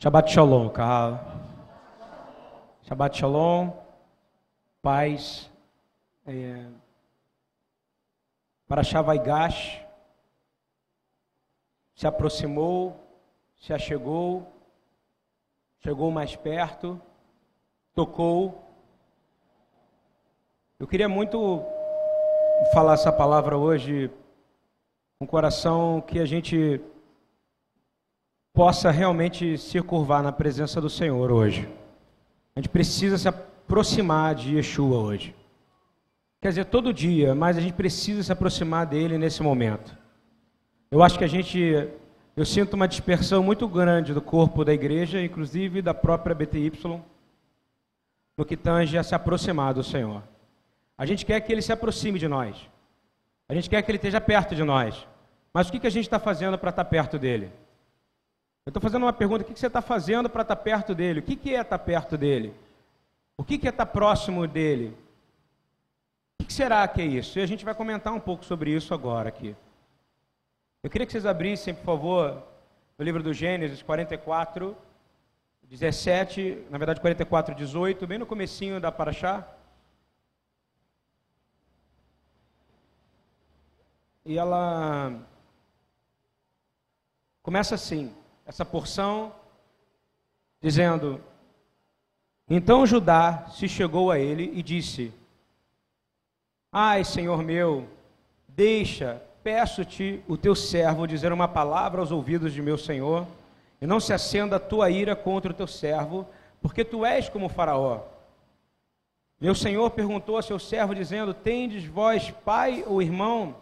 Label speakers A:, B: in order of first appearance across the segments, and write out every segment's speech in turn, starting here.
A: Shabbat Shalom, Carla. Shabbat Shalom, paz. É, para Shavaigash se aproximou, se achegou, chegou mais perto, tocou. Eu queria muito falar essa palavra hoje com o coração que a gente possa realmente se curvar na presença do Senhor hoje. A gente precisa se aproximar de Yeshua hoje. Quer dizer, todo dia, mas a gente precisa se aproximar dele nesse momento. Eu acho que a gente, eu sinto uma dispersão muito grande do corpo da igreja, inclusive da própria BTY, no que tange a se aproximar do Senhor. A gente quer que ele se aproxime de nós. A gente quer que ele esteja perto de nós. Mas o que, a gente está fazendo para estar perto dele? Eu estou fazendo uma pergunta: o que você está fazendo para estar tá perto dele? O que, é estar tá perto dele? O que, é estar próximo dele? O que será que é isso? E a gente vai comentar um pouco sobre isso agora aqui. Eu queria que vocês abrissem, por favor, no livro do Gênesis 44, 17, na verdade 44, 18, bem no comecinho da Paraxá. E ela começa assim essa porção, dizendo: Então Judá se chegou a ele e disse: Ai, Senhor meu, deixa, peço-te, o teu servo dizer uma palavra aos ouvidos de meu Senhor, e não se acenda a tua ira contra o teu servo, porque tu és como Faraó. Meu senhor perguntou a seu servo, dizendo: Tendes vós pai ou irmão?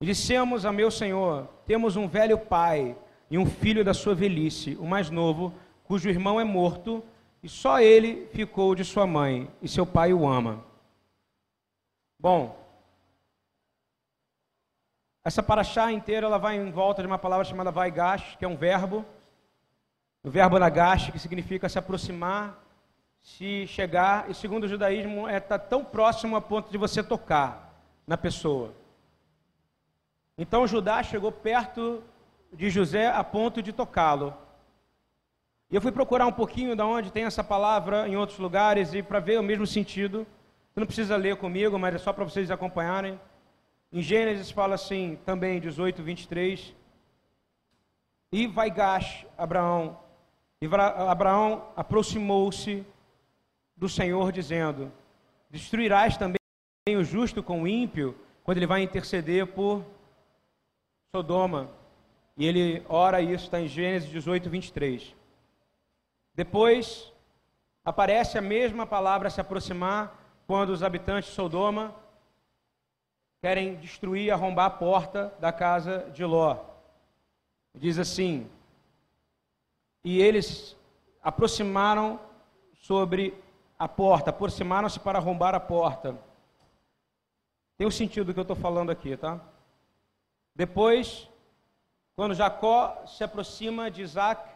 A: E dissemos a meu senhor: Temos um velho pai e um filho da sua velhice, o mais novo, cujo irmão é morto, e só ele ficou de sua mãe, e seu pai o ama. Bom, essa paraxá inteira ela vai em volta de uma palavra chamada vaigash, que é um verbo, o verbo nagash, que significa se aproximar, se chegar, e segundo o judaísmo é estar tá tão próximo a ponto de você tocar na pessoa. Então Judá chegou perto de José a ponto de tocá-lo. E eu fui procurar um pouquinho de onde tem essa palavra em outros lugares e para ver o mesmo sentido. Você não precisa ler comigo, mas é só para vocês acompanharem. Em Gênesis fala assim, também 18, 23. E vai Gash, Abraão. E Abraão aproximou-se do Senhor, dizendo: Destruirás também o justo com o ímpio, quando ele vai interceder por Sodoma. E ele ora isso, está em Gênesis 18, 23. Depois, aparece a mesma palavra se aproximar quando os habitantes de Sodoma querem destruir, arrombar a porta da casa de Ló. Diz assim: E eles aproximaram sobre a porta, aproximaram-se para arrombar a porta. Tem o sentido do que eu estou falando aqui, tá? Depois quando Jacó se aproxima de Isaac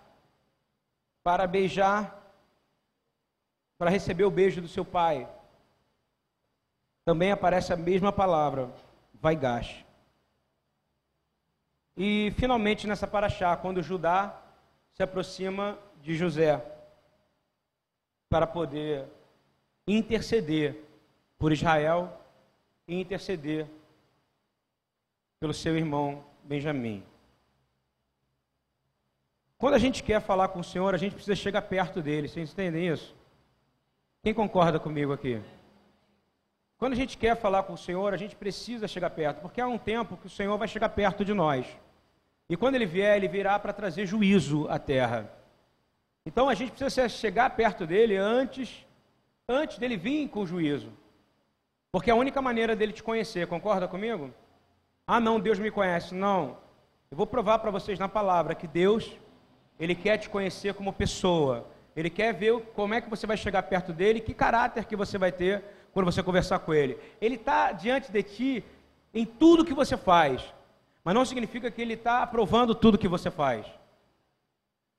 A: para beijar, para receber o beijo do seu pai, também aparece a mesma palavra, vaigash. E finalmente nessa paraxá, quando Judá se aproxima de José para poder interceder por Israel e interceder pelo seu irmão Benjamim. Quando a gente quer falar com o Senhor, a gente precisa chegar perto dele. Vocês entendem isso? Quem concorda comigo aqui? Quando a gente quer falar com o Senhor, a gente precisa chegar perto, porque há um tempo que o Senhor vai chegar perto de nós. E quando ele vier, ele virá para trazer juízo à terra. Então a gente precisa chegar perto dele antes, antes dele vir com o juízo. Porque é a única maneira dele te conhecer, concorda comigo? Ah, não, Deus me conhece. Não. Eu vou provar para vocês na palavra que Deus ele quer te conhecer como pessoa. Ele quer ver como é que você vai chegar perto dele, que caráter que você vai ter quando você conversar com ele. Ele está diante de ti em tudo que você faz, mas não significa que ele está aprovando tudo que você faz.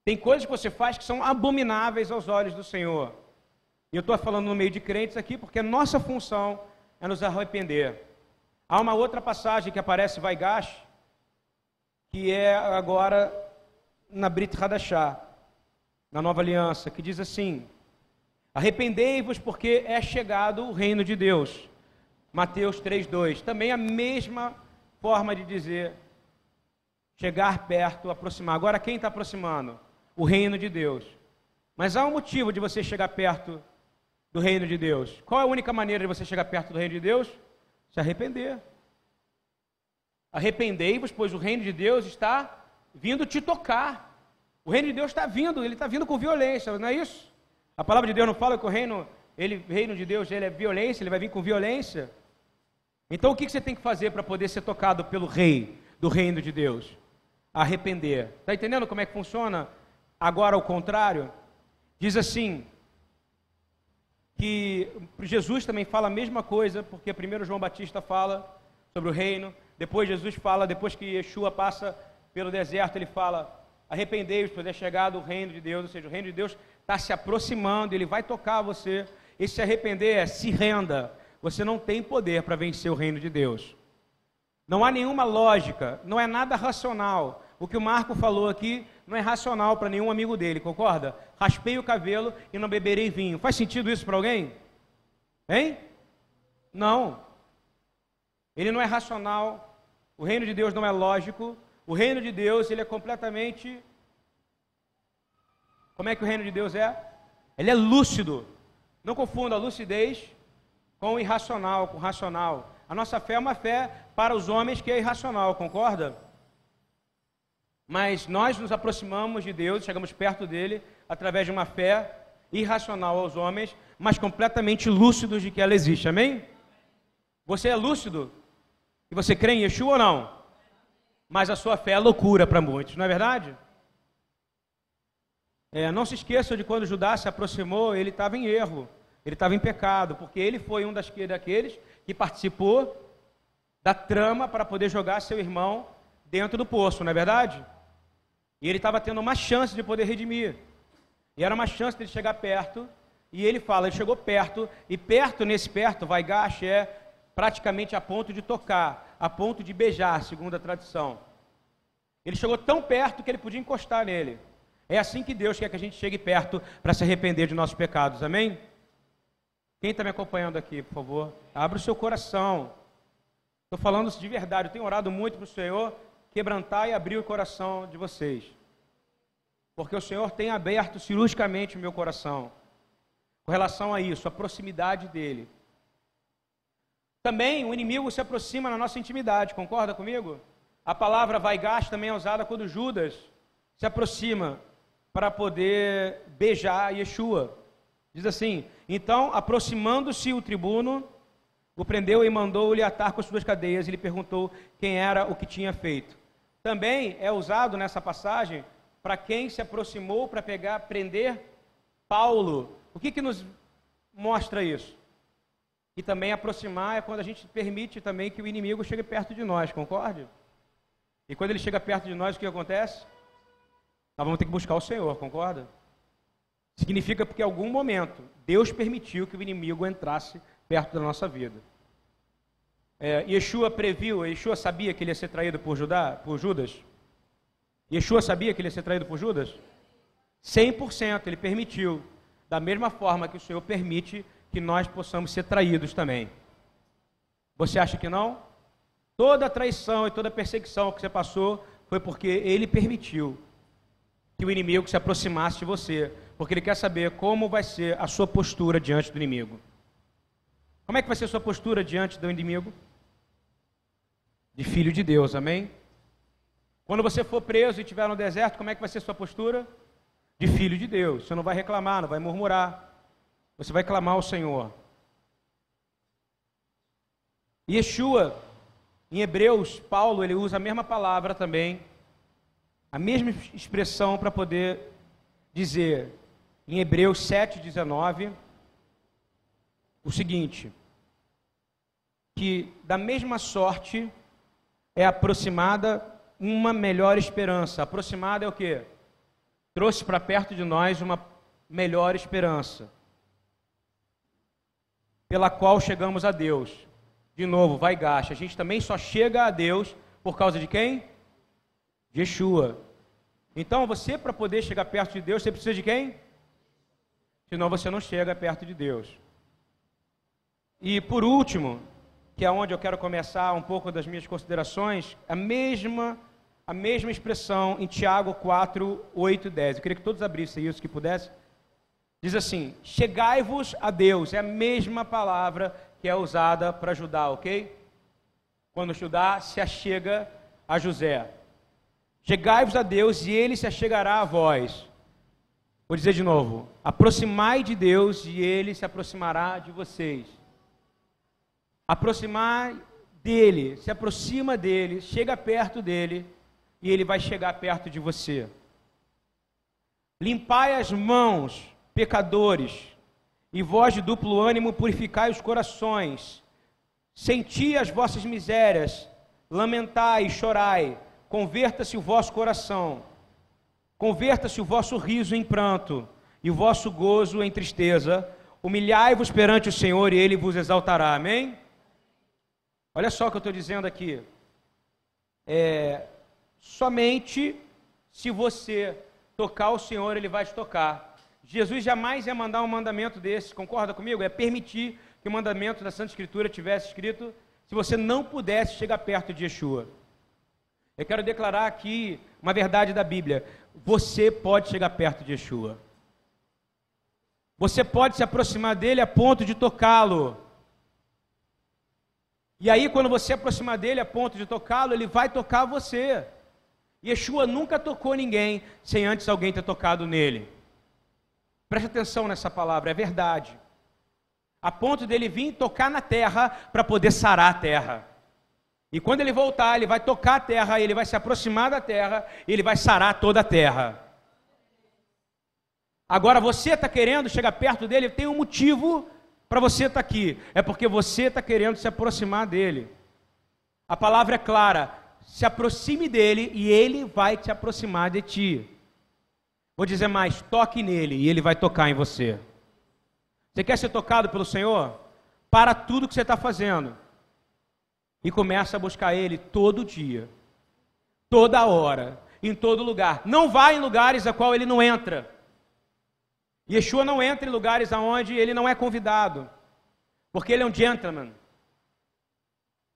A: Tem coisas que você faz que são abomináveis aos olhos do Senhor. E eu estou falando no meio de crentes aqui porque nossa função é nos arrepender. Há uma outra passagem que aparece Vaigash, que é agora na Brit Hadashah. na nova aliança, que diz assim: Arrependei-vos, porque é chegado o reino de Deus. Mateus 3,2. Também a mesma forma de dizer chegar perto, aproximar. Agora, quem está aproximando? O reino de Deus. Mas há um motivo de você chegar perto do reino de Deus. Qual é a única maneira de você chegar perto do reino de Deus? Se arrepender. Arrependei-vos, pois o reino de Deus está vindo te tocar. O reino de Deus está vindo, ele está vindo com violência, não é isso? A palavra de Deus não fala que o reino, ele, reino de Deus ele é violência, ele vai vir com violência. Então o que você tem que fazer para poder ser tocado pelo rei do reino de Deus? Arrepender. Está entendendo como é que funciona? Agora ao contrário, diz assim, que Jesus também fala a mesma coisa, porque primeiro João Batista fala sobre o reino, depois Jesus fala, depois que Yeshua passa pelo deserto, ele fala: arrependei-vos, pois é chegado o reino de Deus, ou seja, o reino de Deus está se aproximando, ele vai tocar você. E se arrepender é se renda. Você não tem poder para vencer o reino de Deus. Não há nenhuma lógica, não é nada racional. O que o Marco falou aqui não é racional para nenhum amigo dele, concorda? Raspei o cabelo e não beberei vinho. Faz sentido isso para alguém? Hein? Não. Ele não é racional. O reino de Deus não é lógico. O reino de Deus, ele é completamente. Como é que o reino de Deus é? Ele é lúcido. Não confunda a lucidez com o irracional, com racional. A nossa fé é uma fé para os homens que é irracional, concorda? Mas nós nos aproximamos de Deus, chegamos perto dele através de uma fé irracional aos homens, mas completamente lúcidos de que ela existe. Amém? Você é lúcido? E você crê em Yeshua ou não? Mas a sua fé é loucura para muitos, não é verdade? É, não se esqueça de quando Judá se aproximou, ele estava em erro, ele estava em pecado, porque ele foi um das, daqueles que participou da trama para poder jogar seu irmão dentro do poço, não é verdade? E ele estava tendo uma chance de poder redimir, e era uma chance de chegar perto, e ele fala, ele chegou perto, e perto, nesse perto, vai gache, é praticamente a ponto de tocar, a ponto de beijar, segundo a tradição. Ele chegou tão perto que ele podia encostar nele. É assim que Deus quer que a gente chegue perto para se arrepender de nossos pecados, amém? Quem está me acompanhando aqui, por favor, abra o seu coração. Estou falando de verdade, eu tenho orado muito para o Senhor quebrantar e abrir o coração de vocês. Porque o Senhor tem aberto cirurgicamente o meu coração com relação a isso, a proximidade dele. Também o inimigo se aproxima na nossa intimidade, concorda comigo? A palavra vai gasto também é usada quando Judas se aproxima para poder beijar Yeshua. Diz assim: Então, aproximando-se o tribuno, o prendeu e mandou-lhe atar com as suas cadeias. E lhe perguntou quem era o que tinha feito. Também é usado nessa passagem para quem se aproximou para pegar, prender Paulo. O que, que nos mostra isso? E também aproximar é quando a gente permite também que o inimigo chegue perto de nós, concorde? E quando ele chega perto de nós, o que acontece? Nós vamos ter que buscar o Senhor, concorda? Significa porque em algum momento Deus permitiu que o inimigo entrasse perto da nossa vida. É, Yeshua previu, Yeshua sabia que ele ia ser traído por, Judá, por Judas? Yeshua sabia que ele ia ser traído por Judas? 100% ele permitiu. Da mesma forma que o Senhor permite que nós possamos ser traídos também. Você acha que não? Toda traição e toda perseguição que você passou foi porque ele permitiu que o inimigo se aproximasse de você, porque ele quer saber como vai ser a sua postura diante do inimigo. Como é que vai ser a sua postura diante do inimigo? De filho de Deus, amém? Quando você for preso e estiver no deserto, como é que vai ser a sua postura? De filho de Deus. Você não vai reclamar, não vai murmurar. Você vai clamar ao Senhor. Yeshua, em Hebreus, Paulo, ele usa a mesma palavra também, a mesma expressão para poder dizer, em Hebreus 7,19, o seguinte: que da mesma sorte é aproximada uma melhor esperança. Aproximada é o que? Trouxe para perto de nós uma melhor esperança pela qual chegamos a Deus. De novo, vai gacha. A gente também só chega a Deus por causa de quem? De Yeshua. Então, você, para poder chegar perto de Deus, você precisa de quem? Senão você não chega perto de Deus. E por último, que é onde eu quero começar um pouco das minhas considerações, a mesma a mesma expressão em Tiago 4, 8 e 10. Eu queria que todos abrissem isso, que pudesse. Diz assim: Chegai-vos a Deus, é a mesma palavra que é usada para Judá, ok? Quando Judá se achega a José. Chegai-vos a Deus e ele se achegará a vós. Vou dizer de novo: aproximai de Deus e ele se aproximará de vocês. Aproximar dele, se aproxima dele, chega perto dele e ele vai chegar perto de você. Limpai as mãos, pecadores, e vós de duplo ânimo purificai os corações. Senti as vossas misérias, lamentai e chorai. Converta-se o vosso coração. Converta-se o vosso riso em pranto e o vosso gozo em tristeza. Humilhai-vos perante o Senhor e ele vos exaltará. Amém? Olha só o que eu estou dizendo aqui. É, somente se você tocar o Senhor, ele vai te tocar. Jesus jamais ia mandar um mandamento desse, concorda comigo? É permitir que o mandamento da Santa Escritura tivesse escrito se você não pudesse chegar perto de Yeshua. Eu quero declarar aqui uma verdade da Bíblia. Você pode chegar perto de Yeshua. Você pode se aproximar dele a ponto de tocá-lo. E aí, quando você aproximar dele a ponto de tocá-lo, ele vai tocar você. Yeshua nunca tocou ninguém sem antes alguém ter tocado nele. Preste atenção nessa palavra, é verdade. A ponto dele vir tocar na terra para poder sarar a terra. E quando ele voltar, ele vai tocar a terra, ele vai se aproximar da terra, ele vai sarar toda a terra. Agora você está querendo chegar perto dele, tem um motivo para você estar tá aqui. É porque você está querendo se aproximar dele. A palavra é clara: se aproxime dele e ele vai te aproximar de ti. Vou dizer mais: toque nele e ele vai tocar em você. Você quer ser tocado pelo Senhor? Para tudo que você está fazendo e começa a buscar Ele todo dia, toda hora, em todo lugar. Não vá em lugares a qual Ele não entra. Yeshua não entra em lugares aonde Ele não é convidado, porque Ele é um gentleman.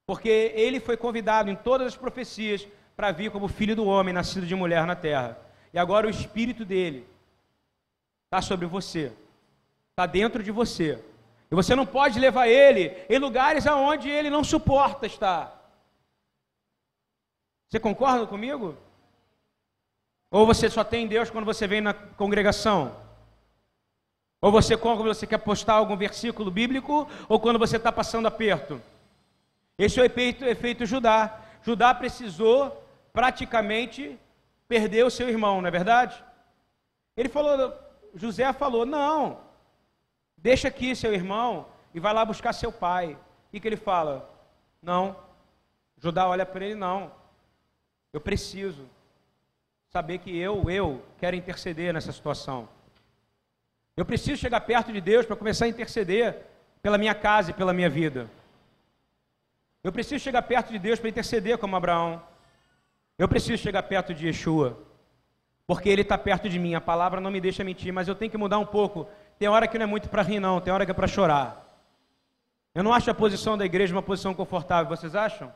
A: Porque Ele foi convidado em todas as profecias para vir como filho do homem, nascido de mulher na terra. E agora o Espírito dele está sobre você, está dentro de você. E você não pode levar ele em lugares aonde ele não suporta estar. Você concorda comigo? Ou você só tem Deus quando você vem na congregação? Ou você quando você quer postar algum versículo bíblico, ou quando você está passando aperto? Esse é o efeito, efeito Judá. Judá precisou praticamente perder o seu irmão, não é verdade? Ele falou, José falou, não, Deixa aqui seu irmão e vai lá buscar seu pai. O que, ele fala? Não. Judá olha para ele, não. Eu preciso saber que eu, eu, quero interceder nessa situação. Eu preciso chegar perto de Deus para começar a interceder pela minha casa e pela minha vida. Eu preciso chegar perto de Deus para interceder como Abraão. Eu preciso chegar perto de Yeshua, porque Ele está perto de mim. A palavra não me deixa mentir, mas eu tenho que mudar um pouco tem hora que não é muito para rir, não, tem hora que é para chorar. Eu não acho a posição da igreja uma posição confortável, vocês acham?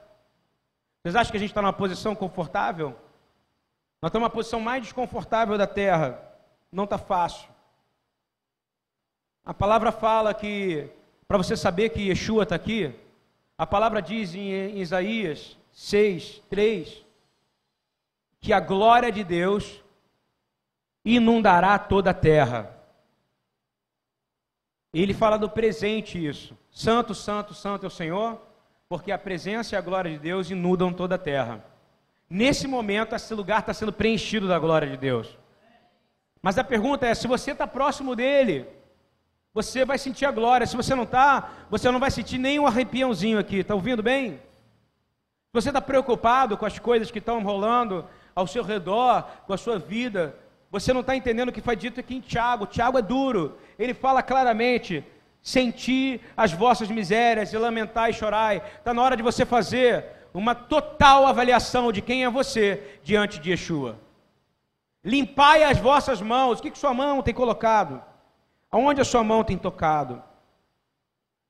A: Vocês acham que a gente está numa posição confortável? Nós estamos numa posição mais desconfortável da terra. Não está fácil. A palavra fala que, para você saber que Yeshua está aqui, a palavra diz em Isaías 6, 3, que a glória de Deus inundará toda a terra. Ele fala do presente isso. Santo, santo, santo é o Senhor, porque a presença e a glória de Deus inundam toda a terra. Nesse momento, esse lugar está sendo preenchido da glória de Deus. Mas a pergunta é: se você está próximo dele, você vai sentir a glória. Se você não está, você não vai sentir nem um arrepiãozinho aqui. Está ouvindo bem? Se você está preocupado com as coisas que estão rolando ao seu redor, com a sua vida, você não está entendendo o que foi dito aqui em Tiago. Tiago é duro. Ele fala claramente: sentir as vossas misérias e lamentar e chorar. Está na hora de você fazer uma total avaliação de quem é você diante de Yeshua. Limpai as vossas mãos. O que, que sua mão tem colocado? Aonde a sua mão tem tocado?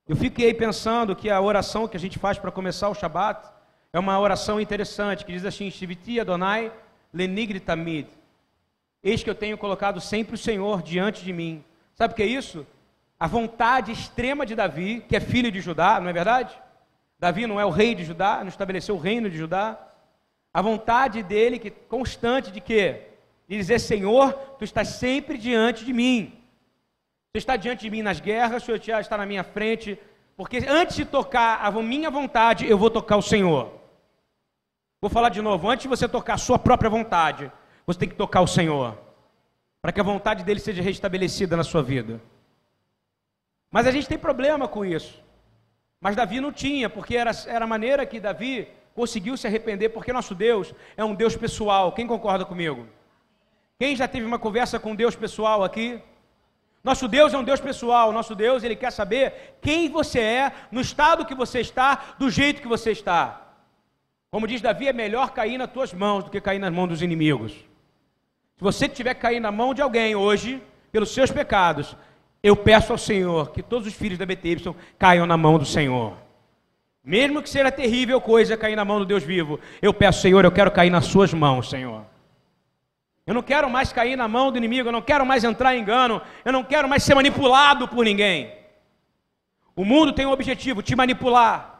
A: Eu fiquei pensando que a oração que a gente faz para começar o Shabat é uma oração interessante, que diz assim, Shiviti Adonai lenigri tamid. Eis que eu tenho colocado sempre o Senhor diante de mim. Sabe o que é isso? A vontade extrema de Davi, que é filho de Judá, não é verdade? Davi não é o rei de Judá, não estabeleceu o reino de Judá. A vontade dele, que constante de quê? De dizer, Senhor, tu estás sempre diante de mim. Tu está diante de mim nas guerras, o Senhor está na minha frente, porque antes de tocar a minha vontade, eu vou tocar o Senhor. Vou falar de novo, antes de você tocar a sua própria vontade, você tem que tocar o Senhor, para que a vontade dele seja restabelecida na sua vida. Mas a gente tem problema com isso. Mas Davi não tinha, porque era, era a maneira que Davi conseguiu se arrepender, porque nosso Deus é um Deus pessoal. Quem concorda comigo? Quem já teve uma conversa com Deus pessoal aqui? Nosso Deus é um Deus pessoal, nosso Deus, ele quer saber quem você é, no estado que você está, do jeito que você está. Como diz Davi, é melhor cair nas tuas mãos do que cair nas mãos dos inimigos. Se você tiver que cair na mão de alguém hoje, pelos seus pecados, eu peço ao Senhor que todos os filhos da BTY caiam na mão do Senhor. Mesmo que seja terrível coisa cair na mão do Deus vivo, eu peço, Senhor, eu quero cair nas suas mãos, Senhor. Eu não quero mais cair na mão do inimigo, eu não quero mais entrar em engano, eu não quero mais ser manipulado por ninguém. O mundo tem um objetivo, te manipular.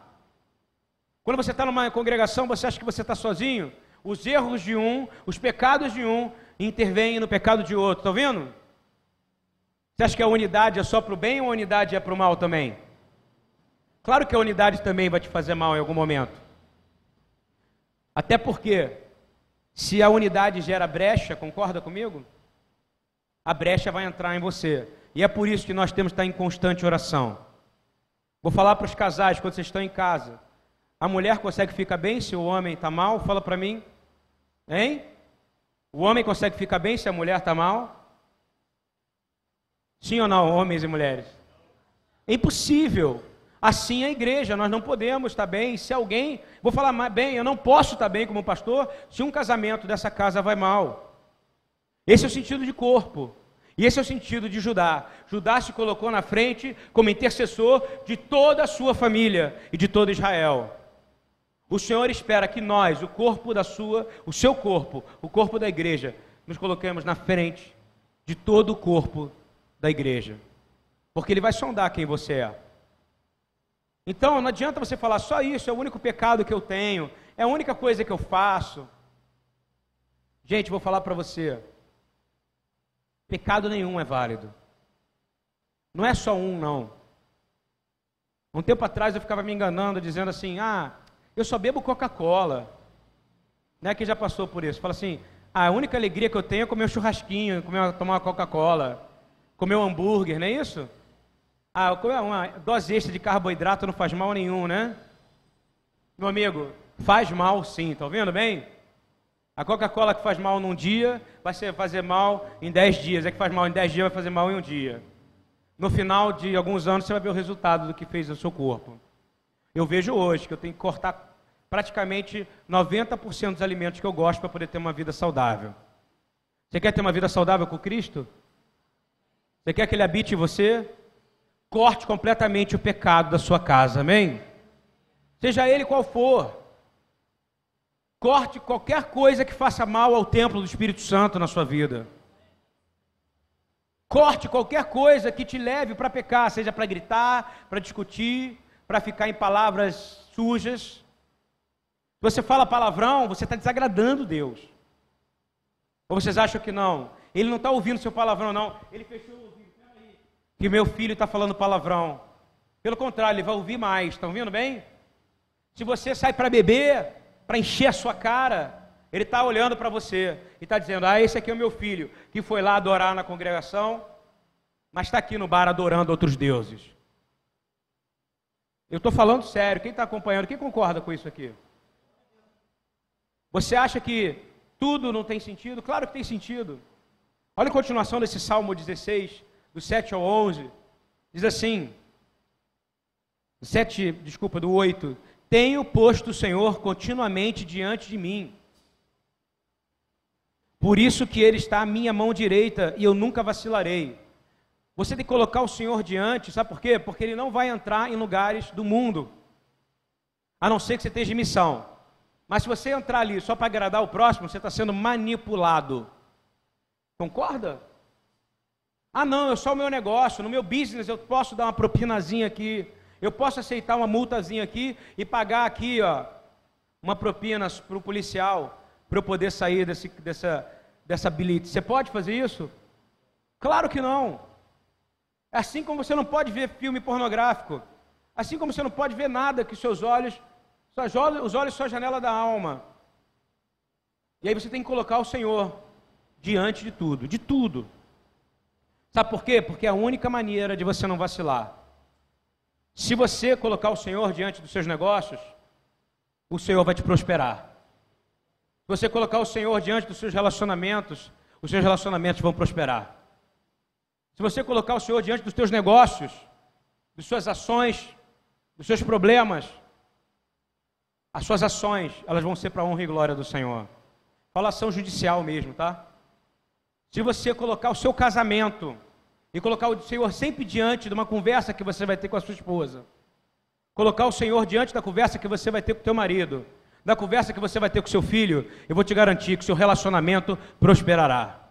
A: Quando você está numa congregação, você acha que você está sozinho? Os erros de um, os pecados de um, intervêm no pecado de outro, está vendo? Você acha que a unidade é só para o bem ou a unidade é para o mal também? Claro que a unidade também vai te fazer mal em algum momento. Até porque se a unidade gera brecha, concorda comigo? A brecha vai entrar em você. E é por isso que nós temos que estar em constante oração. Vou falar para os casais quando vocês estão em casa. A mulher consegue ficar bem se o homem está mal? Fala para mim. Hein? O homem consegue ficar bem se a mulher está mal? Sim ou não, homens e mulheres? É impossível. Assim é a igreja, nós não podemos estar bem. Se alguém, vou falar bem, eu não posso estar bem como pastor se um casamento dessa casa vai mal. Esse é o sentido de corpo. E esse é o sentido de Judá. Judá se colocou na frente como intercessor de toda a sua família e de todo Israel. O Senhor espera que nós, o corpo da sua, o seu corpo, o corpo da igreja, nos coloquemos na frente de todo o corpo da igreja. Porque ele vai sondar quem você é. Então não adianta você falar só isso, é o único pecado que eu tenho, é a única coisa que eu faço. Gente, vou falar para você. Pecado nenhum é válido. Não é só um, não. Um tempo atrás eu ficava me enganando, dizendo assim: ah, eu só bebo Coca-Cola. Né? Quem já passou por isso? Fala assim: ah, a única alegria que eu tenho é comer um churrasquinho, comer, tomar uma Coca-Cola, comer um hambúrguer, não é isso? Ah, uma dose extra de carboidrato não faz mal nenhum, né? Meu amigo, faz mal sim, tá vendo bem? A Coca-Cola que faz mal num dia vai fazer mal em 10 dias. É que faz mal em 10 dias, vai fazer mal em um dia. No final de alguns anos você vai ver o resultado do que fez no seu corpo. Eu vejo hoje que eu tenho que cortar praticamente 90% dos alimentos que eu gosto para poder ter uma vida saudável. Você quer ter uma vida saudável com Cristo? Você quer que Ele habite você? corte completamente o pecado da sua casa, amém? Seja ele qual for. Corte qualquer coisa que faça mal ao templo do Espírito Santo na sua vida. Corte qualquer coisa que te leve para pecar, seja para gritar, para discutir, para ficar em palavras sujas. Você fala palavrão, você está desagradando Deus. Ou vocês acham que não? Ele não está ouvindo seu palavrão, não. Ele fechou que meu filho está falando palavrão. Pelo contrário, ele vai ouvir mais. Estão ouvindo bem? Se você sai para beber, para encher a sua cara, ele está olhando para você e está dizendo: Ah, esse aqui é o meu filho, que foi lá adorar na congregação, mas está aqui no bar adorando outros deuses. Eu estou falando sério. Quem está acompanhando, quem concorda com isso aqui? Você acha que tudo não tem sentido? Claro que tem sentido. Olha a continuação desse Salmo 16, do 7 ao 11, diz assim, 7, desculpa, do 8, tenho posto o Senhor continuamente diante de mim. Por isso que ele está à minha mão direita e eu nunca vacilarei. Você tem que colocar o Senhor diante, sabe por quê? Porque ele não vai entrar em lugares do mundo, a não ser que você esteja em missão. Mas se você entrar ali só para agradar o próximo, você está sendo manipulado. Concorda? Ah, não, é só o meu negócio, no meu business eu posso dar uma propinazinha aqui, eu posso aceitar uma multazinha aqui e pagar aqui, ó, uma propina para o policial para eu poder sair desse, dessa, dessa bilhete. Você pode fazer isso? Claro que não. Assim como você não pode ver filme pornográfico, assim como você não pode ver nada que seus olhos, os olhos são a janela da alma. E aí você tem que colocar o Senhor diante de tudo, de tudo. Sabe por quê? Porque é a única maneira de você não vacilar. Se você colocar o Senhor diante dos seus negócios, o Senhor vai te prosperar. Se você colocar o Senhor diante dos seus relacionamentos, os seus relacionamentos vão prosperar. Se você colocar o Senhor diante dos teus negócios, das suas ações, dos seus problemas, as suas ações, elas vão ser para a honra e glória do Senhor. Fala ação judicial mesmo, tá? Se você colocar o seu casamento e colocar o Senhor sempre diante de uma conversa que você vai ter com a sua esposa, colocar o Senhor diante da conversa que você vai ter com o teu marido, da conversa que você vai ter com seu filho, eu vou te garantir que seu relacionamento prosperará.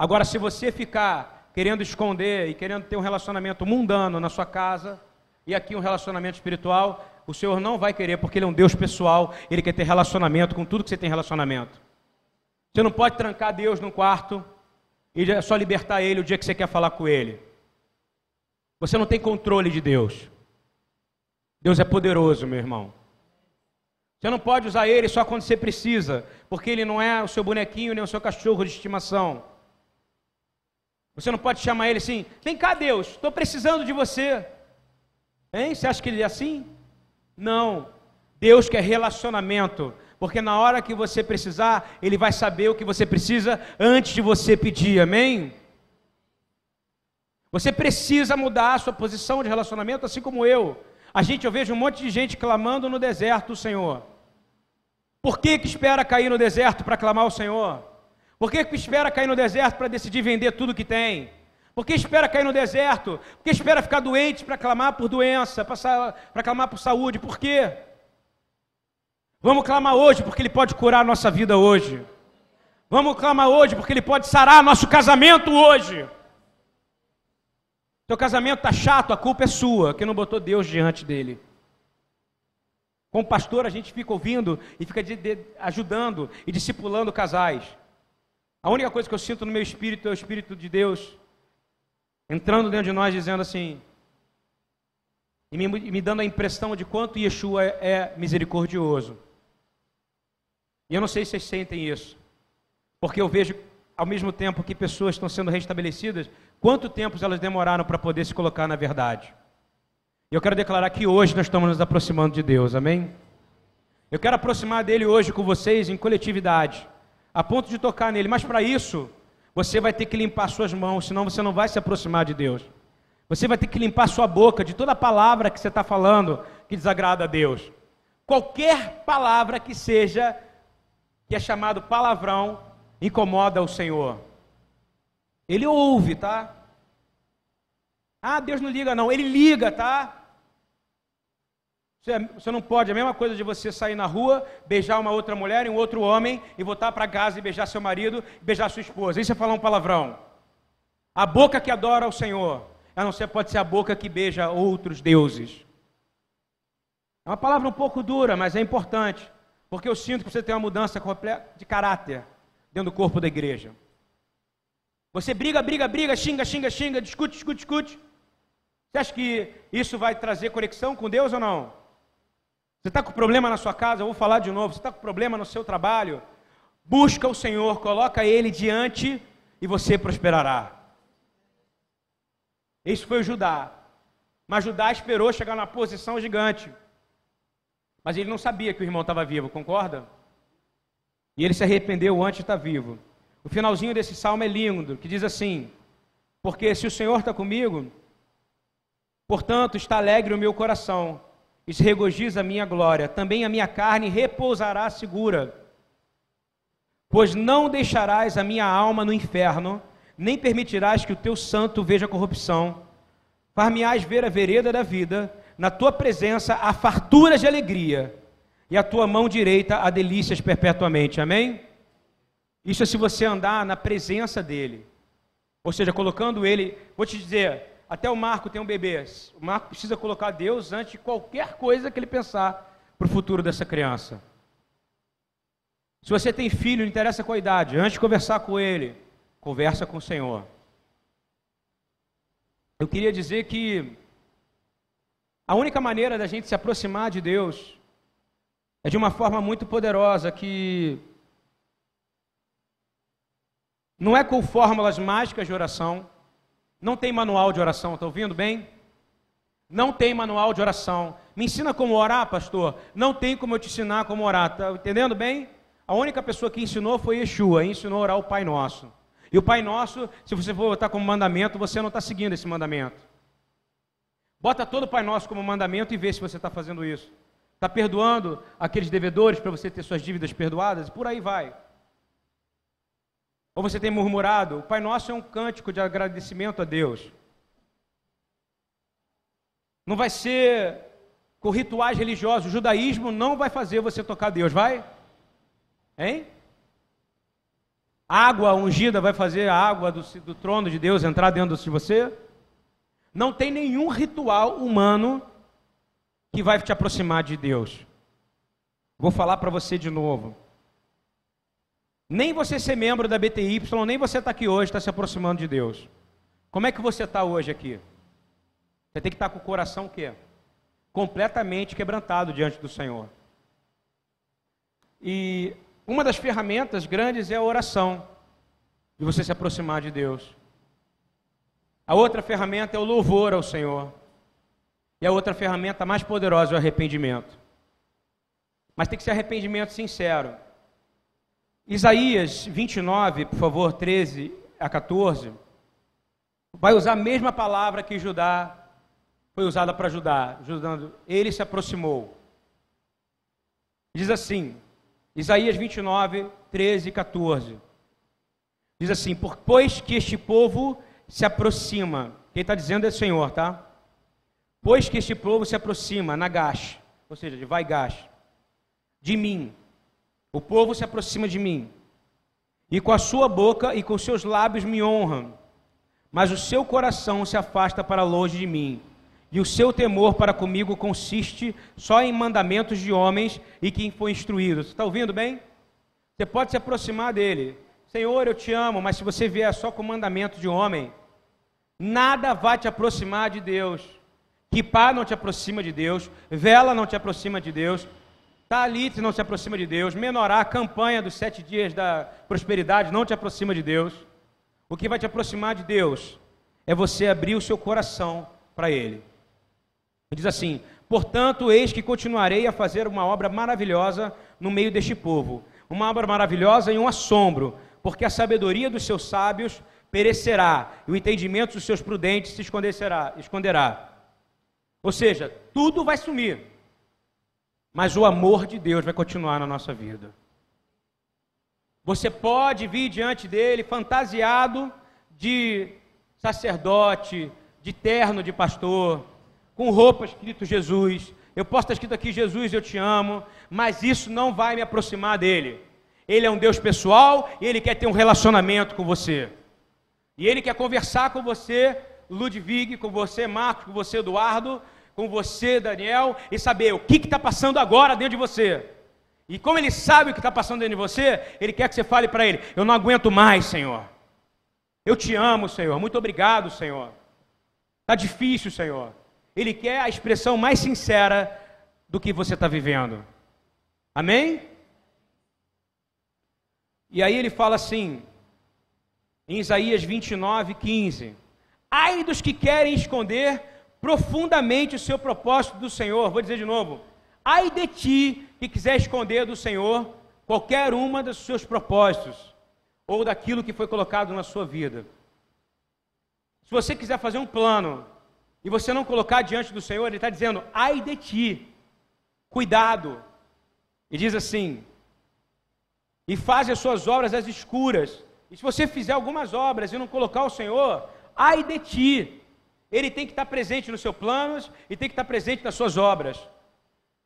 A: Agora, se você ficar querendo esconder e querendo ter um relacionamento mundano na sua casa, e aqui um relacionamento espiritual, o Senhor não vai querer, porque Ele é um Deus pessoal, Ele quer ter relacionamento com tudo que você tem relacionamento. Você não pode trancar Deus num quarto e só libertar Ele o dia que você quer falar com Ele. Você não tem controle de Deus. Deus é poderoso, meu irmão. Você não pode usar ele só quando você precisa, porque ele não é o seu bonequinho nem o seu cachorro de estimação. Você não pode chamar ele assim: vem cá, Deus, estou precisando de você. Hein? Você acha que ele é assim? Não. Deus quer relacionamento, porque na hora que você precisar, ele vai saber o que você precisa antes de você pedir, amém? Você precisa mudar a sua posição de relacionamento, assim como eu. A gente, eu vejo um monte de gente clamando no deserto o Senhor. Por que, que espera cair no deserto para clamar ao Senhor? Por que, espera cair no deserto para decidir vender tudo que tem? Por que espera cair no deserto? Por que espera ficar doente para clamar por doença, para clamar por saúde? Por quê? Vamos clamar hoje, porque Ele pode curar a nossa vida hoje. Vamos clamar hoje, porque Ele pode sarar nosso casamento hoje. Teu casamento está chato, a culpa é sua, que não botou Deus diante dele. Como pastor, a gente fica ouvindo e fica de, de, ajudando e discipulando casais. A única coisa que eu sinto no meu espírito é o Espírito de Deus entrando dentro de nós, dizendo assim, e me, me dando a impressão de quanto Yeshua é, é misericordioso. E eu não sei se vocês sentem isso, porque eu vejo ao mesmo tempo que pessoas estão sendo restabelecidas, quanto tempo elas demoraram para poder se colocar na verdade. E eu quero declarar que hoje nós estamos nos aproximando de Deus, amém? Eu quero aproximar dele hoje com vocês em coletividade, a ponto de tocar nele, mas para isso, você vai ter que limpar suas mãos, senão você não vai se aproximar de Deus. Você vai ter que limpar sua boca de toda palavra que você está falando que desagrada a Deus. Qualquer palavra que seja, que é chamado palavrão, incomoda o Senhor. Ele ouve, tá? Ah, Deus não liga, não. Ele liga, tá? Você não pode, a mesma coisa de você sair na rua, beijar uma outra mulher e um outro homem, e voltar para casa e beijar seu marido, beijar sua esposa. Isso é falar um palavrão. A boca que adora ao Senhor, a não ser pode ser a boca que beija outros deuses. É uma palavra um pouco dura, mas é importante, porque eu sinto que você tem uma mudança completa de caráter dentro do corpo da igreja. Você briga, briga, briga, xinga, xinga, xinga, discute, discute, discute. Você acha que isso vai trazer conexão com Deus ou não? Você está com problema na sua casa? Eu vou falar de novo. Você está com problema no seu trabalho? Busca o Senhor, coloca Ele diante e você prosperará. Isso foi o Judá. Mas Judá esperou chegar na posição gigante. Mas ele não sabia que o irmão estava vivo, concorda? E ele se arrependeu antes de estar vivo. O finalzinho desse salmo é lindo, que diz assim: Porque se o Senhor está comigo, portanto está alegre o meu coração, e se regozija a minha glória, também a minha carne repousará segura. Pois não deixarás a minha alma no inferno, nem permitirás que o teu santo veja corrupção. Far-me-ás ver a vereda da vida, na tua presença há farturas de alegria, e a tua mão direita há delícias perpetuamente. Amém? Isso é se você andar na presença dele. Ou seja, colocando ele, vou te dizer, até o Marco tem um bebê. O Marco precisa colocar Deus antes de qualquer coisa que ele pensar para o futuro dessa criança. Se você tem filho, não interessa qual idade, antes de conversar com ele, conversa com o Senhor. Eu queria dizer que a única maneira da gente se aproximar de Deus é de uma forma muito poderosa que não é com fórmulas mágicas de oração, não tem manual de oração, está ouvindo bem? Não tem manual de oração. Me ensina como orar, pastor? Não tem como eu te ensinar como orar, está entendendo bem? A única pessoa que ensinou foi Yeshua, ensinou a orar o Pai Nosso. E o Pai Nosso, se você for botar como mandamento, você não está seguindo esse mandamento. Bota todo o Pai Nosso como mandamento e vê se você está fazendo isso. Está perdoando aqueles devedores para você ter suas dívidas perdoadas? Por aí vai. Ou você tem murmurado? O Pai Nosso é um cântico de agradecimento a Deus. Não vai ser com rituais religiosos. O judaísmo não vai fazer você tocar Deus, vai? Hein? Água ungida vai fazer a água do, do trono de Deus entrar dentro de você? Não tem nenhum ritual humano que vai te aproximar de Deus. Vou falar para você de novo. Nem você ser membro da BTY, nem você estar tá aqui hoje, está se aproximando de Deus. Como é que você está hoje aqui? Você tem que estar tá com o coração o quê? Completamente quebrantado diante do Senhor. E uma das ferramentas grandes é a oração, de você se aproximar de Deus. A outra ferramenta é o louvor ao Senhor. E a outra ferramenta mais poderosa é o arrependimento. Mas tem que ser arrependimento sincero. Isaías 29, por favor, 13 a 14, vai usar a mesma palavra que Judá foi usada para Judá, ajudando. Ele se aproximou. Diz assim: Isaías 29, 13 e 14. Diz assim: Pois que este povo se aproxima, quem está dizendo é o Senhor, tá? Pois que este povo se aproxima, Nagash, ou seja, de Vaigash, de mim. O povo se aproxima de mim. E com a sua boca e com seus lábios me honram. Mas o seu coração se afasta para longe de mim e o seu temor para comigo consiste só em mandamentos de homens e quem foi instruído. Você está ouvindo bem? Você pode se aproximar dele. Senhor, eu te amo, mas se você vier só com mandamento de homem, nada vai te aproximar de Deus. Kipá não te aproxima de Deus, vela não te aproxima de Deus, Talite não se aproxima de Deus, menorá, a campanha dos sete dias da prosperidade não te aproxima de Deus. O que vai te aproximar de Deus é você abrir o seu coração para Ele. Diz assim: Portanto, eis que continuarei a fazer uma obra maravilhosa no meio deste povo, uma obra maravilhosa e um assombro, porque a sabedoria dos seus sábios perecerá, e o entendimento dos seus prudentes se esconderá. esconderá. Ou seja, tudo vai sumir, mas o amor de Deus vai continuar na nossa vida. Você pode vir diante dele fantasiado de sacerdote, de terno de pastor, com roupa escrito Jesus. Eu posso estar escrito aqui Jesus, eu te amo, mas isso não vai me aproximar dele. Ele é um Deus pessoal e ele quer ter um relacionamento com você. E ele quer conversar com você, Ludwig, com você, Marcos, com você, Eduardo, com você, Daniel, e saber o que está passando agora dentro de você. E como ele sabe o que está passando dentro de você, ele quer que você fale para ele: Eu não aguento mais, Senhor. Eu te amo, Senhor. Muito obrigado, Senhor. Está difícil, Senhor. Ele quer a expressão mais sincera do que você está vivendo. Amém? E aí ele fala assim, em Isaías 29, 15: Ai dos que querem esconder profundamente o seu propósito do Senhor. Vou dizer de novo: Ai de ti que quiser esconder do Senhor qualquer uma dos seus propósitos ou daquilo que foi colocado na sua vida. Se você quiser fazer um plano e você não colocar diante do Senhor, Ele está dizendo: ai de ti, cuidado. E diz assim: e faz as suas obras às escuras. E se você fizer algumas obras e não colocar o Senhor, ai de ti. Ele tem que estar presente nos seus planos e tem que estar presente nas suas obras.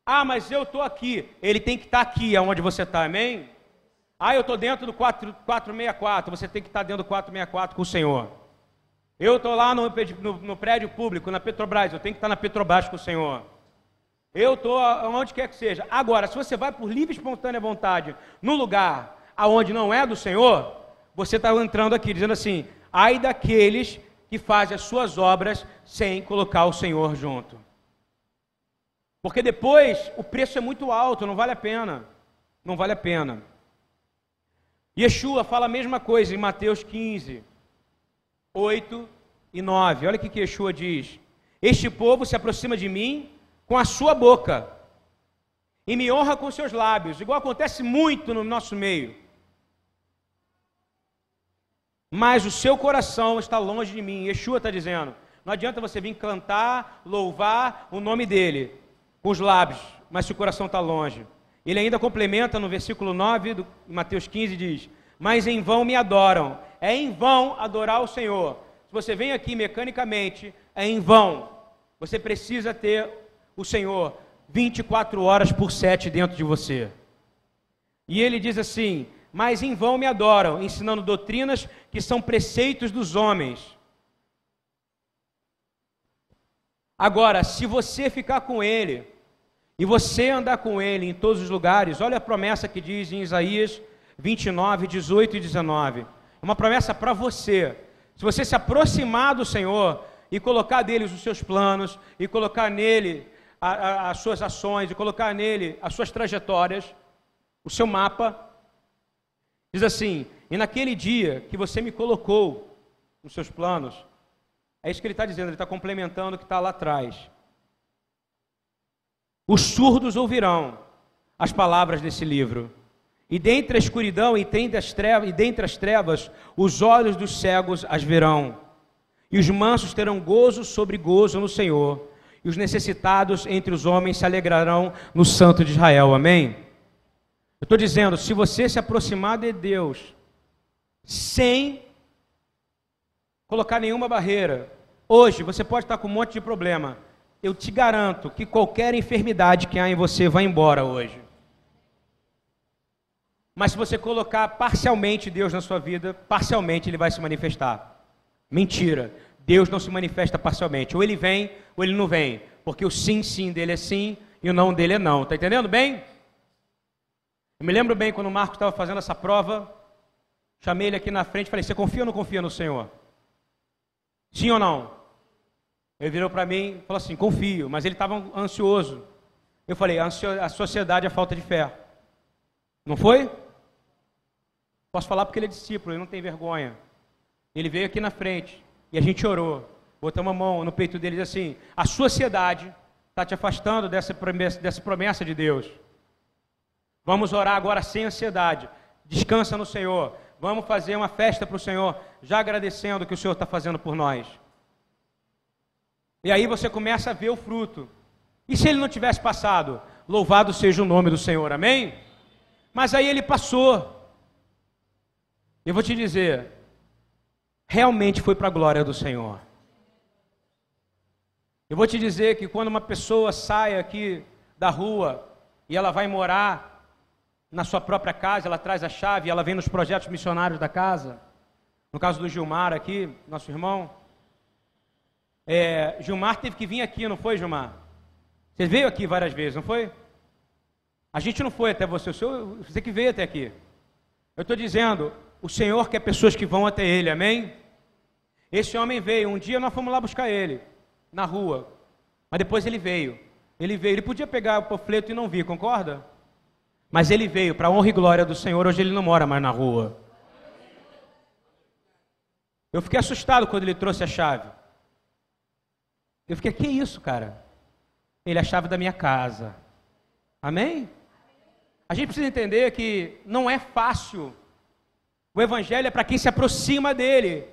A: Ah, mas eu estou aqui. Ele tem que estar aqui, aonde você está, amém? Ah, eu estou dentro do 4, 464. Você tem que estar dentro do 464 com o Senhor. Eu estou lá no, no, no, prédio público, na Petrobras. Eu tenho que estar na Petrobras com o Senhor. Eu estou onde quer que seja. Agora, se você vai por livre e espontânea vontade no lugar aonde não é do Senhor, você está entrando aqui dizendo assim: ai daqueles que fazem as suas obras sem colocar o Senhor junto. Porque depois o preço é muito alto, não vale a pena. Não vale a pena. Yeshua fala a mesma coisa em Mateus 15, 8 e 9. Olha o que Yeshua diz: Este povo se aproxima de mim com a sua boca e me honra com seus lábios, igual acontece muito no nosso meio. Mas o seu coração está longe de mim. Yeshua está dizendo: não adianta você vir cantar, louvar o nome dele com os lábios, mas se o coração está longe. Ele ainda complementa no versículo 9 do Mateus 15 diz: Mas em vão me adoram. É em vão adorar o Senhor. Se você vem aqui mecanicamente, é em vão. Você precisa ter o Senhor 24 horas por 7 dentro de você. E ele diz assim: Mas em vão me adoram, ensinando doutrinas que são preceitos dos homens. Agora, se você ficar com ele, e você andar com ele em todos os lugares, olha a promessa que diz em Isaías 29, 18 e 19. É uma promessa para você. Se você se aproximar do Senhor e colocar nele os seus planos, e colocar nele a, a, as suas ações, e colocar nele as suas trajetórias, o seu mapa, diz assim: e naquele dia que você me colocou nos seus planos, é isso que ele está dizendo, ele está complementando o que está lá atrás. Os surdos ouvirão as palavras desse livro. E dentre a escuridão e dentre as trevas, e dentre as trevas os olhos dos cegos as verão. E os mansos terão gozo sobre gozo no Senhor. E os necessitados entre os homens se alegrarão no Santo de Israel. Amém? Eu estou dizendo, se você se aproximar de Deus sem colocar nenhuma barreira, hoje você pode estar com um monte de problema, eu te garanto que qualquer enfermidade que há em você vai embora hoje. Mas se você colocar parcialmente Deus na sua vida, parcialmente ele vai se manifestar. Mentira. Deus não se manifesta parcialmente. Ou ele vem, ou ele não vem. Porque o sim, sim dele é sim e o não dele é não. Está entendendo bem? Eu me lembro bem quando o Marcos estava fazendo essa prova. Chamei ele aqui na frente e falei: Você confia ou não confia no Senhor? Sim ou não? Ele virou para mim e falou assim: confio, mas ele estava ansioso. Eu falei: a sociedade é falta de fé. Não foi? Posso falar porque ele é discípulo, ele não tem vergonha. Ele veio aqui na frente e a gente orou. Botamos a mão no peito dele e disse assim: a sociedade está te afastando dessa promessa, dessa promessa de Deus. Vamos orar agora sem ansiedade. Descansa no Senhor. Vamos fazer uma festa para o Senhor, já agradecendo o que o Senhor está fazendo por nós. E aí você começa a ver o fruto. E se ele não tivesse passado? Louvado seja o nome do Senhor, amém? Mas aí ele passou. Eu vou te dizer, realmente foi para a glória do Senhor. Eu vou te dizer que quando uma pessoa sai aqui da rua e ela vai morar na sua própria casa, ela traz a chave, ela vem nos projetos missionários da casa. No caso do Gilmar aqui, nosso irmão, é, Gilmar teve que vir aqui, não foi, Gilmar? Você veio aqui várias vezes, não foi? A gente não foi até você, o senhor, você que veio até aqui. Eu estou dizendo, o Senhor quer pessoas que vão até Ele, amém? Esse homem veio, um dia nós fomos lá buscar ele, na rua, mas depois ele veio. Ele veio, ele podia pegar o panfleto e não vir, concorda? Mas ele veio, para a honra e glória do Senhor, hoje ele não mora mais na rua. Eu fiquei assustado quando ele trouxe a chave. Eu fiquei, que isso, cara? Ele é a chave da minha casa. Amém? A gente precisa entender que não é fácil. O evangelho é para quem se aproxima dele.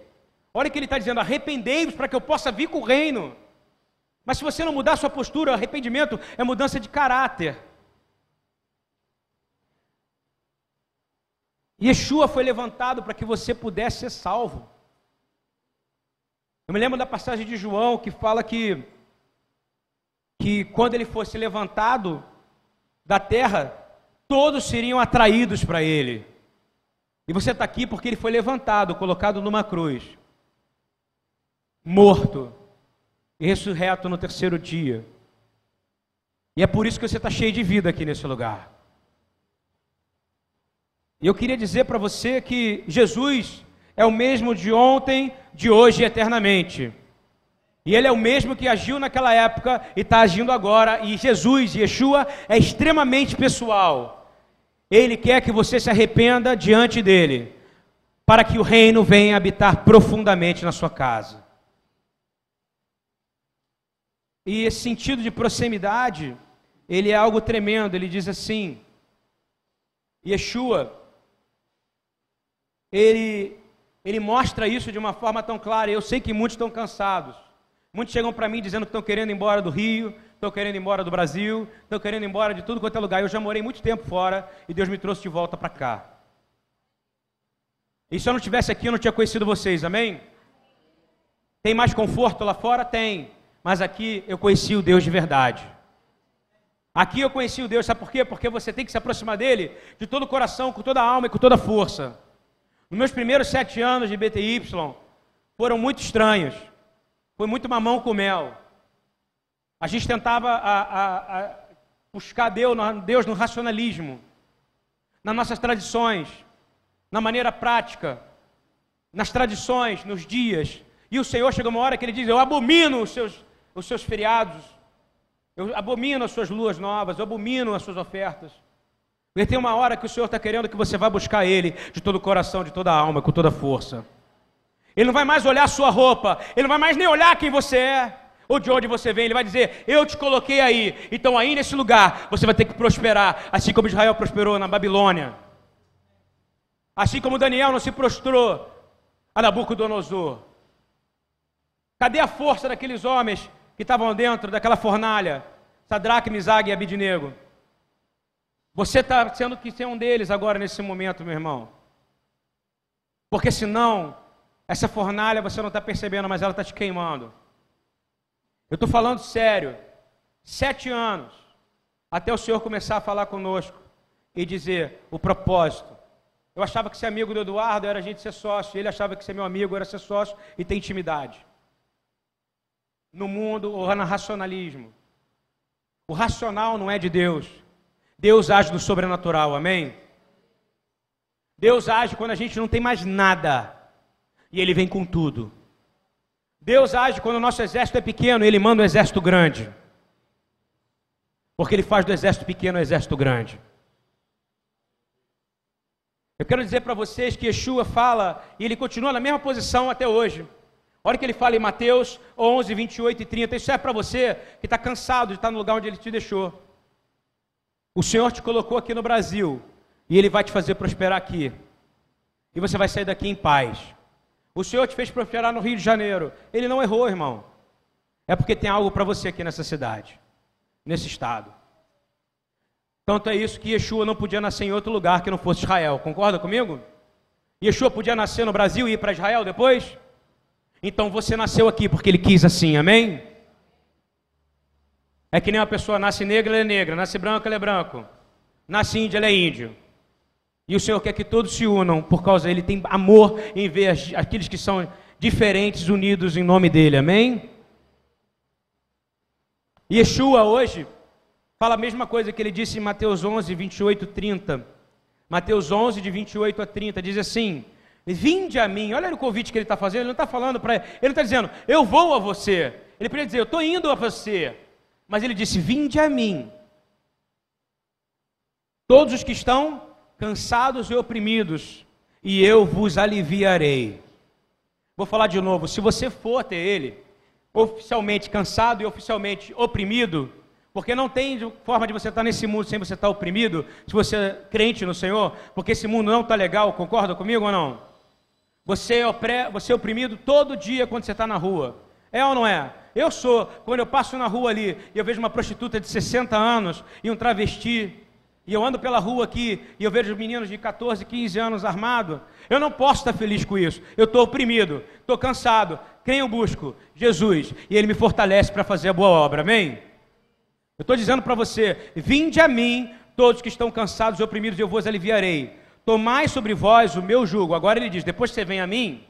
A: Olha que ele está dizendo: arrependei-vos para que eu possa vir com o reino. Mas se você não mudar sua postura, arrependimento é mudança de caráter. Yeshua foi levantado para que você pudesse ser salvo. Eu me lembro da passagem de João que fala que, que quando ele fosse levantado da terra, todos seriam atraídos para ele. E você está aqui porque ele foi levantado, colocado numa cruz, morto e ressurreto no terceiro dia. E é por isso que você está cheio de vida aqui nesse lugar. E eu queria dizer para você que Jesus é o mesmo de ontem, de hoje e eternamente. E ele é o mesmo que agiu naquela época e está agindo agora. E Jesus, Yeshua, é extremamente pessoal. Ele quer que você se arrependa diante dele, para que o reino venha habitar profundamente na sua casa. E esse sentido de proximidade, ele é algo tremendo. Ele diz assim: Yeshua, ele, ele mostra isso de uma forma tão clara. Eu sei que muitos estão cansados. Muitos chegam para mim dizendo que estão querendo ir embora do Rio, estão querendo ir embora do Brasil, estão querendo ir embora de tudo quanto é lugar. Eu já morei muito tempo fora e Deus me trouxe de volta para cá. E se eu não estivesse aqui, eu não tinha conhecido vocês, amém? Tem mais conforto lá fora? Tem. Mas aqui eu conheci o Deus de verdade. Aqui eu conheci o Deus, sabe por quê? Porque você tem que se aproximar dele de todo o coração, com toda a alma e com toda a força. Nos meus primeiros sete anos de BTY foram muito estranhos. Foi muito mamão com mel. A gente tentava a, a, a buscar Deus, Deus no racionalismo, nas nossas tradições, na maneira prática, nas tradições, nos dias. E o Senhor chegou uma hora que ele diz: Eu abomino os seus os seus feriados, eu abomino as suas luas novas, eu abomino as suas ofertas. Porque tem uma hora que o Senhor está querendo que você vá buscar Ele de todo o coração, de toda a alma, com toda a força. Ele não vai mais olhar a sua roupa, ele não vai mais nem olhar quem você é, ou de onde você vem, ele vai dizer: Eu te coloquei aí, então aí nesse lugar você vai ter que prosperar, assim como Israel prosperou na Babilônia, assim como Daniel não se prostrou a Nabucodonosor. Cadê a força daqueles homens que estavam dentro daquela fornalha, Sadraque, Misague e Abidinego. Você está sendo que ser um deles agora nesse momento, meu irmão. Porque senão, essa fornalha você não está percebendo, mas ela está te queimando. Eu estou falando sério. Sete anos até o Senhor começar a falar conosco e dizer o propósito. Eu achava que ser amigo do Eduardo era a gente ser sócio, ele achava que ser meu amigo era ser sócio e ter intimidade no mundo no racionalismo. O racional não é de Deus. Deus age no sobrenatural, amém? Deus age quando a gente não tem mais nada e Ele vem com tudo. Deus age quando o nosso exército é pequeno e Ele manda um exército grande. Porque Ele faz do exército pequeno um exército grande. Eu quero dizer para vocês que Yeshua fala e ele continua na mesma posição até hoje. Olha que ele fala em Mateus 11, 28 e 30. Isso é para você que está cansado de estar no lugar onde ele te deixou. O Senhor te colocou aqui no Brasil e ele vai te fazer prosperar aqui. E você vai sair daqui em paz. O Senhor te fez prosperar no Rio de Janeiro. Ele não errou, irmão. É porque tem algo para você aqui nessa cidade, nesse estado. Tanto é isso que Yeshua não podia nascer em outro lugar que não fosse Israel. Concorda comigo? Yeshua podia nascer no Brasil e ir para Israel depois? Então você nasceu aqui porque ele quis assim, amém? É que nem uma pessoa nasce negra, ela é negra, nasce branco, ela é branco, nasce índio, ela é índio. E o Senhor quer que todos se unam, por causa dele tem amor em ver aqueles que são diferentes unidos em nome dele, amém? Yeshua hoje fala a mesma coisa que ele disse em Mateus 11, 28, 30. Mateus 11, de 28 a 30, diz assim: Vinde a mim. Olha o convite que ele está fazendo. Ele não está falando para. Ele está dizendo, eu vou a você. Ele poderia dizer, eu estou indo a você. Mas ele disse, vinde a mim. Todos os que estão cansados e oprimidos, e eu vos aliviarei. Vou falar de novo. Se você for até ele, oficialmente cansado e oficialmente oprimido, porque não tem forma de você estar nesse mundo sem você estar oprimido, se você é crente no Senhor, porque esse mundo não está legal, concorda comigo ou não? Você é, opre, você é oprimido todo dia quando você está na rua. É ou não é? Eu sou. Quando eu passo na rua ali e eu vejo uma prostituta de 60 anos e um travesti, e eu ando pela rua aqui e eu vejo meninos de 14, 15 anos armados, eu não posso estar feliz com isso. Eu estou oprimido, estou cansado. Quem eu busco? Jesus. E Ele me fortalece para fazer a boa obra. Amém? Eu estou dizendo para você: vinde a mim, todos que estão cansados e oprimidos, eu vos aliviarei. Tomai sobre vós o meu jugo. Agora ele diz: depois que você vem a mim,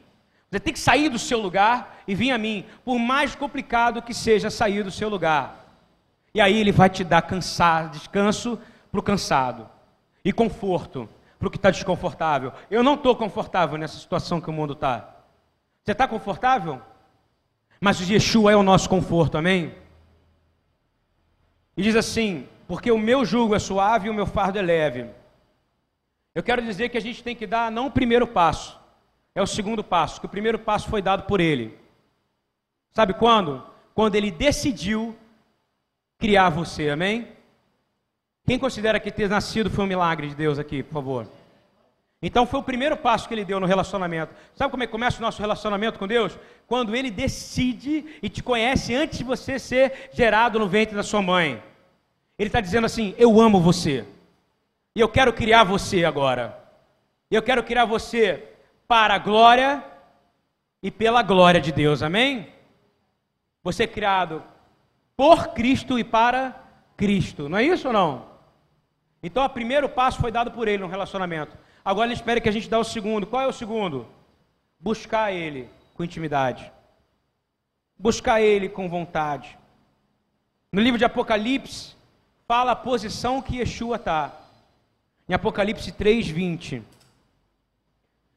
A: você tem que sair do seu lugar e vir a mim, por mais complicado que seja sair do seu lugar. E aí ele vai te dar cansar, descanso para o cansado e conforto para o que está desconfortável. Eu não estou confortável nessa situação que o mundo está. Você está confortável? Mas o Yeshua é o nosso conforto, amém? E diz assim: porque o meu jugo é suave e o meu fardo é leve. Eu quero dizer que a gente tem que dar não o primeiro passo, é o segundo passo, que o primeiro passo foi dado por ele. Sabe quando? Quando ele decidiu criar você, amém? Quem considera que ter nascido foi um milagre de Deus aqui, por favor? Então foi o primeiro passo que ele deu no relacionamento. Sabe como é que começa o nosso relacionamento com Deus? Quando ele decide e te conhece antes de você ser gerado no ventre da sua mãe. Ele está dizendo assim: Eu amo você. E eu quero criar você agora. Eu quero criar você para a glória e pela glória de Deus. Amém? Você é criado por Cristo e para Cristo. Não é isso ou não? Então, o primeiro passo foi dado por ele no relacionamento. Agora ele espera que a gente dê o segundo. Qual é o segundo? Buscar ele com intimidade. Buscar ele com vontade. No livro de Apocalipse, fala a posição que Yeshua está. Em Apocalipse 3, 20.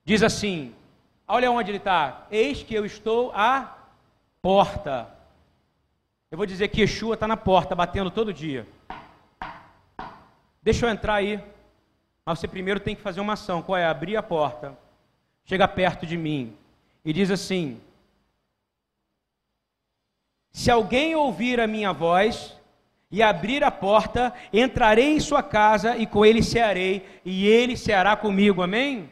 A: Diz assim: Olha onde ele está. Eis que eu estou à porta. Eu vou dizer que Yeshua está na porta, batendo todo dia. Deixa eu entrar aí. Mas você primeiro tem que fazer uma ação. Qual é? Abrir a porta. Chega perto de mim. E diz assim: Se alguém ouvir a minha voz e abrir a porta, entrarei em sua casa e com ele cearei, e ele ceará comigo. Amém?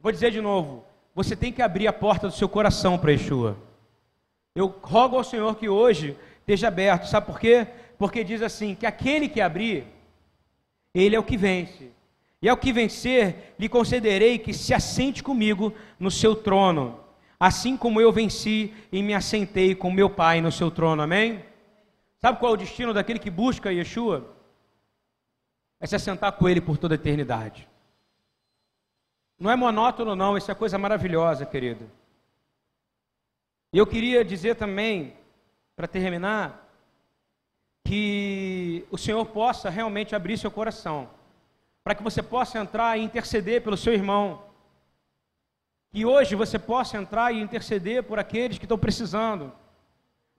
A: Vou dizer de novo: você tem que abrir a porta do seu coração para Yeshua. Eu rogo ao Senhor que hoje esteja aberto, sabe por quê? Porque diz assim: que aquele que abrir, ele é o que vence. E ao que vencer, lhe concederei que se assente comigo no seu trono, assim como eu venci e me assentei com meu Pai no seu trono. Amém? Sabe qual é o destino daquele que busca Yeshua? É se assentar com ele por toda a eternidade. Não é monótono, não, isso é coisa maravilhosa, querido. E eu queria dizer também, para terminar, que o Senhor possa realmente abrir seu coração, para que você possa entrar e interceder pelo seu irmão. Que hoje você possa entrar e interceder por aqueles que estão precisando.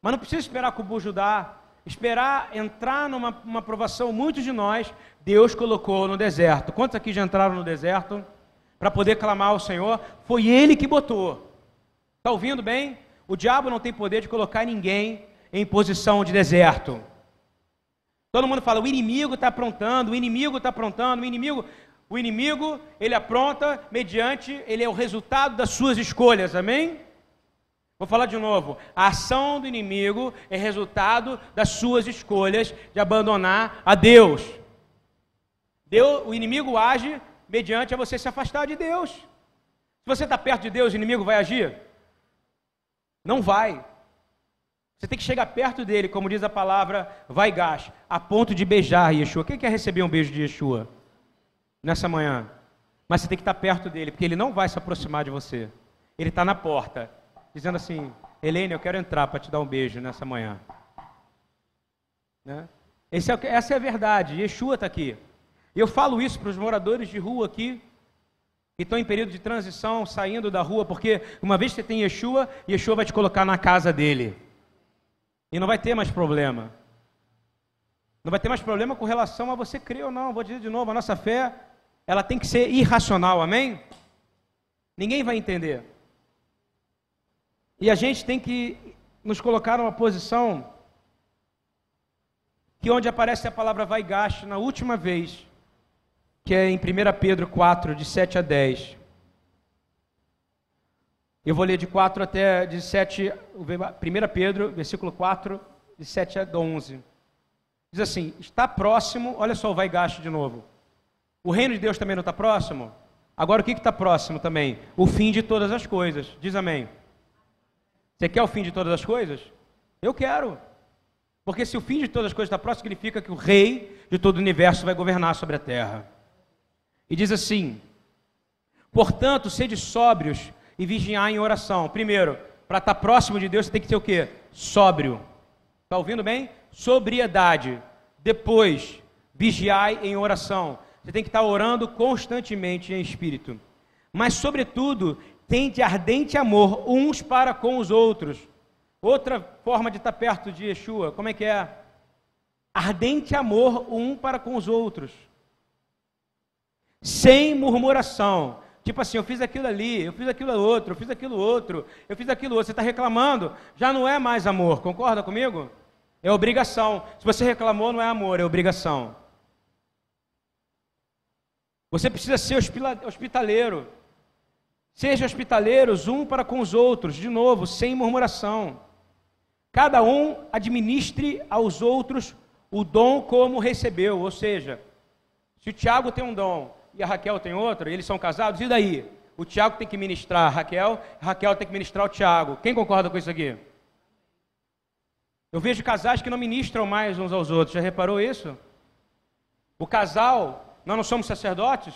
A: Mas não precisa esperar com o Judá, esperar entrar numa uma aprovação. Muitos de nós, Deus colocou no deserto. Quantos aqui já entraram no deserto? para poder clamar ao Senhor, foi ele que botou. Está ouvindo bem? O diabo não tem poder de colocar ninguém em posição de deserto. Todo mundo fala, o inimigo está aprontando, o inimigo está aprontando, o inimigo. O inimigo, ele apronta mediante, ele é o resultado das suas escolhas, amém? Vou falar de novo. A ação do inimigo é resultado das suas escolhas de abandonar a Deus. Deus o inimigo age mediante a você se afastar de Deus. Se você está perto de Deus, o inimigo vai agir? Não vai. Você tem que chegar perto dele, como diz a palavra, vai gás, a ponto de beijar Yeshua. Quem quer receber um beijo de Yeshua nessa manhã? Mas você tem que estar perto dele, porque ele não vai se aproximar de você. Ele está na porta, dizendo assim: Helene, eu quero entrar para te dar um beijo nessa manhã. Né? É, essa é a verdade. Yeshua está aqui. Eu falo isso para os moradores de rua aqui, que estão em período de transição, saindo da rua, porque uma vez que você tem Yeshua, Yeshua vai te colocar na casa dele. E não vai ter mais problema. Não vai ter mais problema com relação a você crer ou não. Vou dizer de novo, a nossa fé, ela tem que ser irracional, amém? Ninguém vai entender. E a gente tem que nos colocar numa posição que onde aparece a palavra vai gasto na última vez, que é em 1 Pedro 4, de 7 a 10. Eu vou ler de 4 até de 7, 1 Pedro, versículo 4, de 7 a 11. Diz assim: está próximo, olha só o vai gasto de novo. O reino de Deus também não está próximo? Agora o que está próximo também? O fim de todas as coisas. Diz amém. Você quer o fim de todas as coisas? Eu quero. Porque se o fim de todas as coisas está próximo, significa que o rei de todo o universo vai governar sobre a terra. E diz assim: Portanto, sede sóbrios e vigiar em oração. Primeiro, para estar tá próximo de Deus, você tem que ser o quê? Sóbrio. Está ouvindo bem? Sobriedade. Depois, vigiai em oração. Você tem que estar tá orando constantemente em espírito. Mas, sobretudo, tente ardente amor uns para com os outros. Outra forma de estar perto de Yeshua, como é que é? Ardente amor um para com os outros. Sem murmuração. Tipo assim, eu fiz aquilo ali, eu fiz aquilo outro, eu fiz aquilo outro, eu fiz aquilo outro. Você está reclamando, já não é mais amor, concorda comigo? É obrigação. Se você reclamou, não é amor, é obrigação. Você precisa ser hospitaleiro. Seja hospitaleiros um para com os outros, de novo, sem murmuração. Cada um administre aos outros o dom como recebeu. Ou seja, se o Tiago tem um dom e a Raquel tem outro, e eles são casados, e daí? O Tiago tem que ministrar a Raquel, a Raquel tem que ministrar o Tiago. Quem concorda com isso aqui? Eu vejo casais que não ministram mais uns aos outros. Já reparou isso? O casal, nós não somos sacerdotes,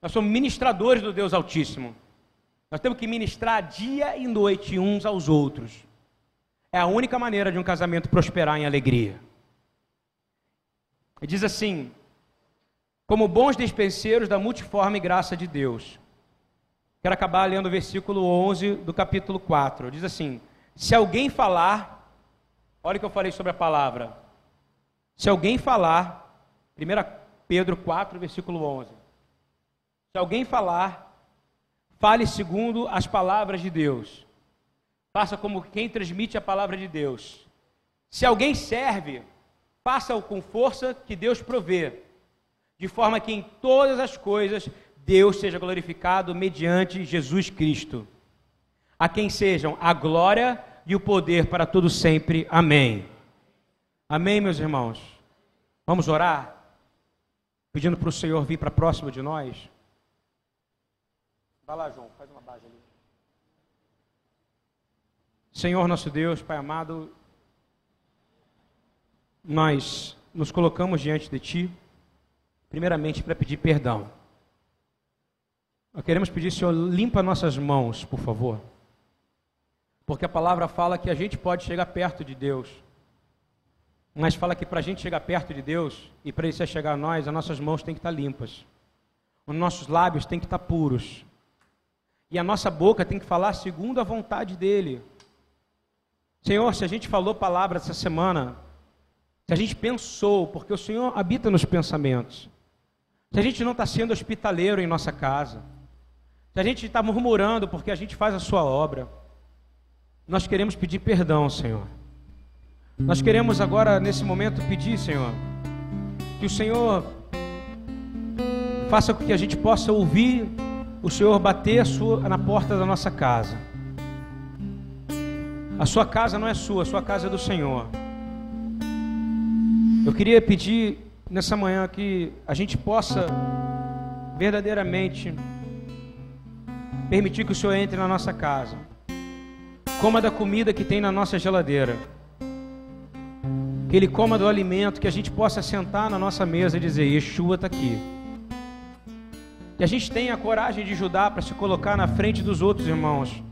A: nós somos ministradores do Deus Altíssimo. Nós temos que ministrar dia e noite uns aos outros. É a única maneira de um casamento prosperar em alegria. Ele diz assim: como bons despenseiros da multiforme graça de Deus. Quero acabar lendo o versículo 11 do capítulo 4. Diz assim: Se alguém falar, olha o que eu falei sobre a palavra. Se alguém falar, 1 Pedro 4, versículo 11. Se alguém falar, Fale segundo as palavras de Deus. Faça como quem transmite a palavra de Deus. Se alguém serve, faça-o com força que Deus provê, de forma que em todas as coisas Deus seja glorificado mediante Jesus Cristo. A quem sejam a glória e o poder para todo sempre. Amém. Amém, meus irmãos. Vamos orar? Pedindo para o Senhor vir para próximo de nós. Vai lá, João, faz uma base ali. Senhor nosso Deus, Pai amado, nós nos colocamos diante de Ti, primeiramente para pedir perdão. Nós queremos pedir, Senhor, limpa nossas mãos, por favor. Porque a palavra fala que a gente pode chegar perto de Deus. Mas fala que para a gente chegar perto de Deus e para Ele chegar a nós, as nossas mãos têm que estar limpas. Os nossos lábios têm que estar puros. E a nossa boca tem que falar segundo a vontade dele. Senhor, se a gente falou palavras essa semana, se a gente pensou, porque o Senhor habita nos pensamentos, se a gente não está sendo hospitaleiro em nossa casa, se a gente está murmurando porque a gente faz a sua obra, nós queremos pedir perdão, Senhor. Nós queremos agora, nesse momento, pedir, Senhor, que o Senhor faça com que a gente possa ouvir o Senhor bater na porta da nossa casa. A sua casa não é sua, a sua casa é do Senhor. Eu queria pedir nessa manhã que a gente possa verdadeiramente permitir que o Senhor entre na nossa casa. Coma da comida que tem na nossa geladeira. Que Ele coma do alimento, que a gente possa sentar na nossa mesa e dizer: Yeshua está aqui. Que a gente tenha a coragem de ajudar para se colocar na frente dos outros irmãos.